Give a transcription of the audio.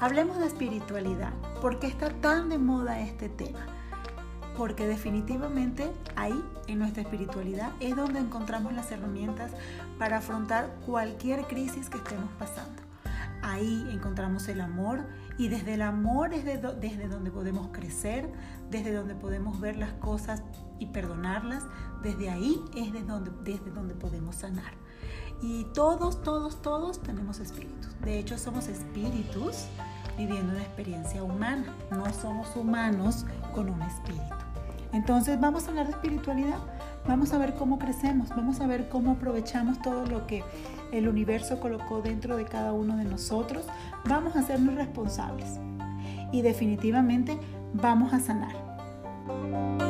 hablemos de espiritualidad. ¿Por qué está tan de moda este tema? Porque definitivamente ahí, en nuestra espiritualidad, es donde encontramos las herramientas para afrontar cualquier crisis que estemos pasando. Ahí encontramos el amor y desde el amor es desde donde podemos crecer, desde donde podemos ver las cosas y perdonarlas. Desde ahí es desde donde, desde donde podemos sanar. Y todos, todos, todos tenemos espíritus. De hecho, somos espíritus viviendo una experiencia humana. No somos humanos con un espíritu. Entonces vamos a hablar de espiritualidad. Vamos a ver cómo crecemos. Vamos a ver cómo aprovechamos todo lo que el universo colocó dentro de cada uno de nosotros. Vamos a hacernos responsables. Y definitivamente vamos a sanar.